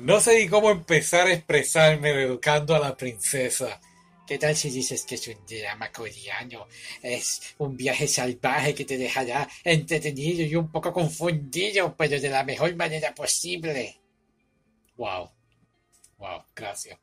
No sé ni cómo empezar a expresarme educando a la princesa. ¿Qué tal si dices que es un drama coreano? Es un viaje salvaje que te dejará entretenido y un poco confundido, pero de la mejor manera posible. Wow. Wow, gracias.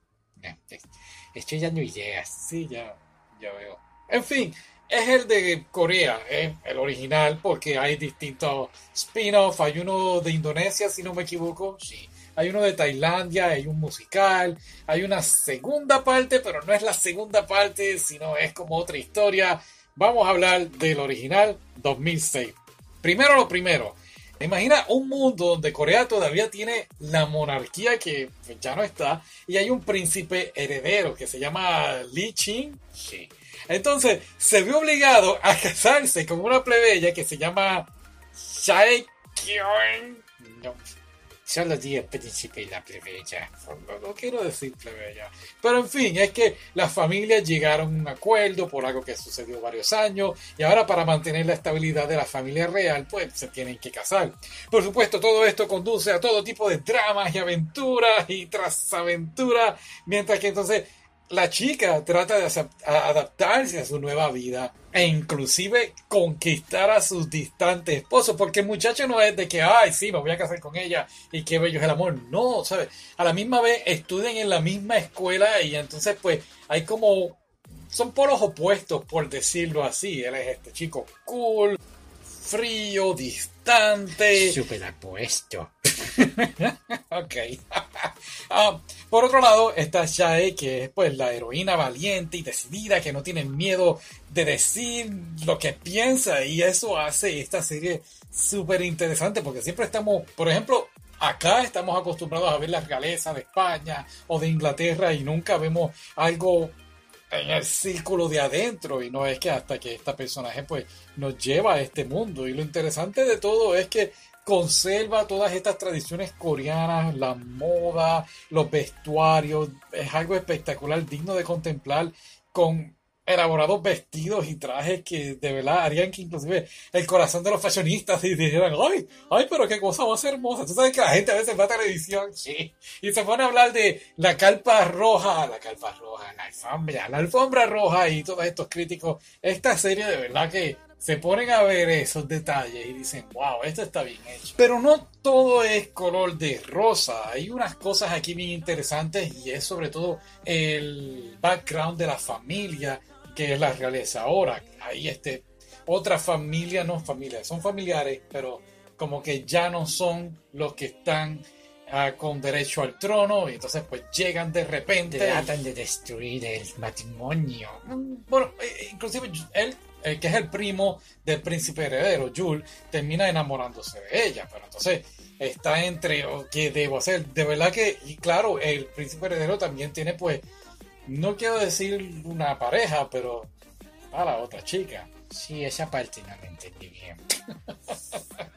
Estoy dando ideas. Sí, ya, ya veo. En fin, es el de Corea, ¿eh? el original, porque hay distintos spin-offs. Hay uno de Indonesia, si no me equivoco. Sí. Hay uno de Tailandia, hay un musical, hay una segunda parte, pero no es la segunda parte, sino es como otra historia. Vamos a hablar del original 2006. Primero lo primero. Imagina un mundo donde Corea todavía tiene la monarquía que ya no está y hay un príncipe heredero que se llama Lee Chin. Sí. Entonces se ve obligado a casarse con una plebeya que se llama Shae Kyung. Solo di el príncipe y la plebeya. No, quiero decir plebeya. Pero en fin, es que las familias llegaron a un acuerdo por algo que sucedió varios años y ahora para mantener la estabilidad de la familia real, pues se tienen que casar. Por supuesto, todo esto conduce a todo tipo de dramas y aventuras y tras aventuras, mientras que entonces la chica trata de adaptarse a su nueva vida e inclusive conquistar a sus distantes esposos, porque el muchacho no es de que, ay, sí, me voy a casar con ella y qué bello es el amor. No, ¿sabes? A la misma vez estudian en la misma escuela y entonces pues hay como... Son polos opuestos, por decirlo así. Él es este chico cool, frío, distante. Súper apuesto. ok. Ah, por otro lado está Shae, que es pues la heroína valiente y decidida, que no tiene miedo de decir lo que piensa y eso hace esta serie súper interesante porque siempre estamos, por ejemplo, acá estamos acostumbrados a ver la realeza de España o de Inglaterra y nunca vemos algo en el círculo de adentro y no es que hasta que esta personaje pues nos lleva a este mundo. Y lo interesante de todo es que conserva todas estas tradiciones coreanas, la moda, los vestuarios, es algo espectacular, digno de contemplar con elaborados vestidos y trajes que de verdad harían que inclusive el corazón de los fashionistas y dijeran, ay, ay, pero qué cosa más hermosa. Tú sabes que la gente a veces va a televisión, sí, y se pone a hablar de la calpa roja, la calpa roja, la alfombra, la alfombra roja y todos estos críticos. Esta serie de verdad que se ponen a ver esos detalles y dicen, wow, esto está bien hecho. Pero no todo es color de rosa. Hay unas cosas aquí bien interesantes y es sobre todo el background de la familia que es la realeza. Ahora, hay este, otra familia, no familia, son familiares, pero como que ya no son los que están ah, con derecho al trono y entonces pues llegan de repente. Tratan de destruir el matrimonio. Mm, bueno, eh, inclusive él el que es el primo del príncipe heredero, Jules, termina enamorándose de ella. Pero entonces está entre, ¿qué debo hacer? De verdad que, y claro, el príncipe heredero también tiene, pues, no quiero decir una pareja, pero a la otra chica. Sí, esa parte no la entendí bien.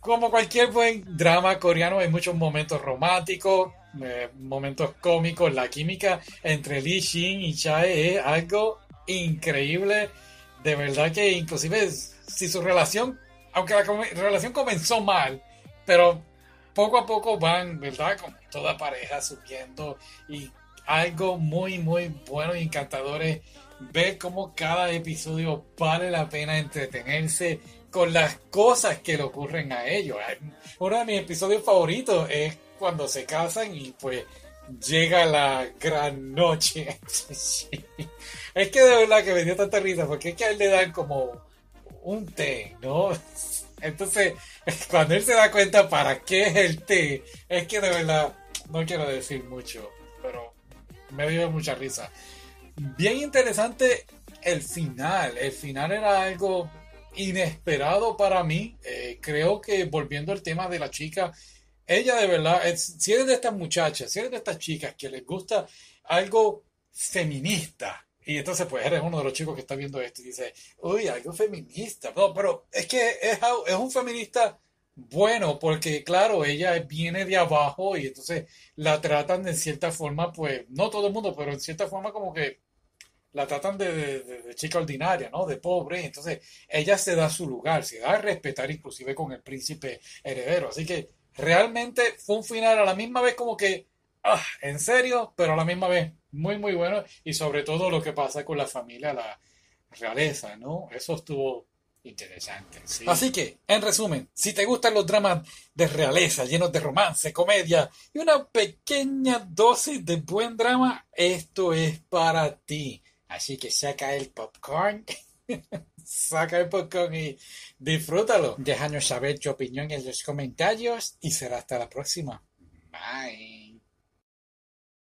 Como cualquier buen drama coreano, hay muchos momentos románticos, eh, momentos cómicos. La química entre Lee Shin y Chae es algo increíble de verdad que inclusive si su relación, aunque la relación comenzó mal, pero poco a poco van, ¿verdad? Como toda pareja subiendo y algo muy, muy bueno y encantador es ver cómo cada episodio vale la pena entretenerse con las cosas que le ocurren a ellos. Uno de mis episodios favoritos es cuando se casan y pues llega la gran noche. Es que de verdad que me dio tanta risa, porque es que a él le dan como un té, ¿no? Entonces, cuando él se da cuenta para qué es el té, es que de verdad, no quiero decir mucho, pero me dio mucha risa. Bien interesante el final. El final era algo inesperado para mí. Eh, creo que volviendo al tema de la chica, ella de verdad, si eres de estas muchachas, si eres de estas chicas que les gusta algo feminista, y entonces, pues eres uno de los chicos que está viendo esto y dice, uy, algo feminista. No, pero es que es, es un feminista bueno, porque claro, ella viene de abajo y entonces la tratan de cierta forma, pues, no todo el mundo, pero en cierta forma como que la tratan de, de, chica ordinaria, ¿no? De pobre. Entonces, ella se da su lugar, se da a respetar inclusive con el príncipe heredero. Así que realmente fue un final a la misma vez como que, ah, en serio, pero a la misma vez muy, muy bueno. Y sobre todo lo que pasa con la familia, la realeza, ¿no? Eso estuvo interesante. Sí. Así que, en resumen, si te gustan los dramas de realeza, llenos de romance, comedia y una pequeña dosis de buen drama, esto es para ti. Así que saca el popcorn. saca el popcorn y disfrútalo. Déjanos saber tu opinión en los comentarios y será hasta la próxima. Bye.